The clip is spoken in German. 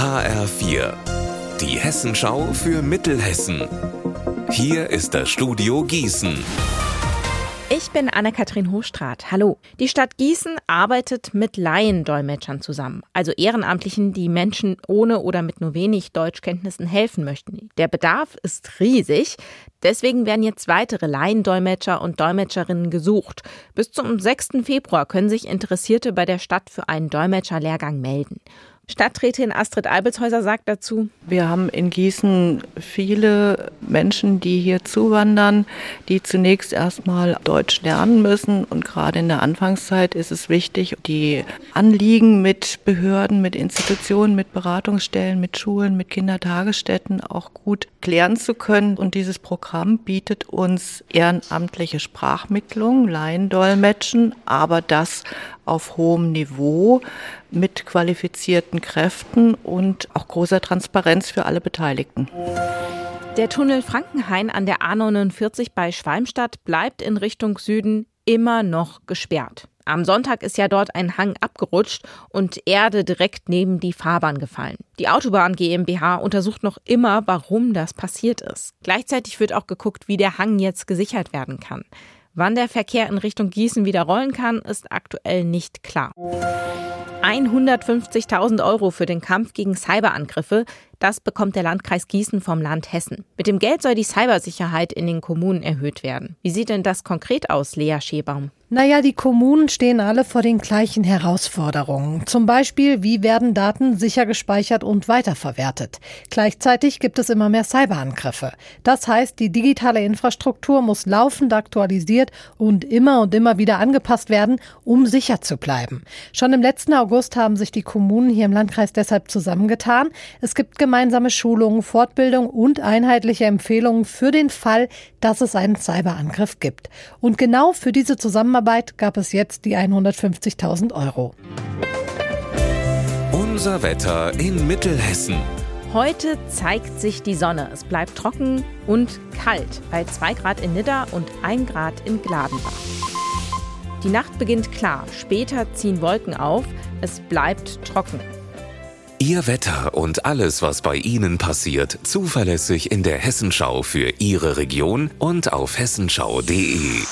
HR4, die Hessenschau für Mittelhessen. Hier ist das Studio Gießen. Ich bin Anne-Kathrin Hochstrat. Hallo. Die Stadt Gießen arbeitet mit Laiendolmetschern zusammen, also Ehrenamtlichen, die Menschen ohne oder mit nur wenig Deutschkenntnissen helfen möchten. Der Bedarf ist riesig. Deswegen werden jetzt weitere Laiendolmetscher und Dolmetscherinnen gesucht. Bis zum 6. Februar können sich Interessierte bei der Stadt für einen Dolmetscherlehrgang melden. Stadträtin Astrid Albelshäuser sagt dazu, wir haben in Gießen viele Menschen, die hier zuwandern, die zunächst erstmal Deutsch lernen müssen. Und gerade in der Anfangszeit ist es wichtig, die Anliegen mit Behörden, mit Institutionen, mit Beratungsstellen, mit Schulen, mit Kindertagesstätten auch gut klären zu können. Und dieses Programm bietet uns ehrenamtliche Sprachmittlung, Laiendolmetschen, aber das auf hohem Niveau mit qualifizierten Kräften und auch großer Transparenz für alle Beteiligten. Der Tunnel Frankenhain an der A49 bei Schwalmstadt bleibt in Richtung Süden immer noch gesperrt. Am Sonntag ist ja dort ein Hang abgerutscht und Erde direkt neben die Fahrbahn gefallen. Die Autobahn GmbH untersucht noch immer, warum das passiert ist. Gleichzeitig wird auch geguckt, wie der Hang jetzt gesichert werden kann. Wann der Verkehr in Richtung Gießen wieder rollen kann, ist aktuell nicht klar. 150.000 Euro für den Kampf gegen Cyberangriffe, das bekommt der Landkreis Gießen vom Land Hessen. Mit dem Geld soll die Cybersicherheit in den Kommunen erhöht werden. Wie sieht denn das konkret aus, Lea Schebaum? Naja, die Kommunen stehen alle vor den gleichen Herausforderungen. Zum Beispiel, wie werden Daten sicher gespeichert und weiterverwertet? Gleichzeitig gibt es immer mehr Cyberangriffe. Das heißt, die digitale Infrastruktur muss laufend aktualisiert und immer und immer wieder angepasst werden, um sicher zu bleiben. Schon im letzten August haben sich die Kommunen hier im Landkreis deshalb zusammengetan. Es gibt gemeinsame Schulungen, Fortbildung und einheitliche Empfehlungen für den Fall, dass es einen Cyberangriff gibt. Und genau für diese Zusammenarbeit Zusammenarbeit gab es jetzt die 150.000 Euro. Unser Wetter in Mittelhessen. Heute zeigt sich die Sonne. Es bleibt trocken und kalt bei 2 Grad in Nidda und 1 Grad in Gladenbach. Die Nacht beginnt klar, später ziehen Wolken auf, es bleibt trocken. Ihr Wetter und alles, was bei Ihnen passiert, zuverlässig in der Hessenschau für Ihre Region und auf hessenschau.de.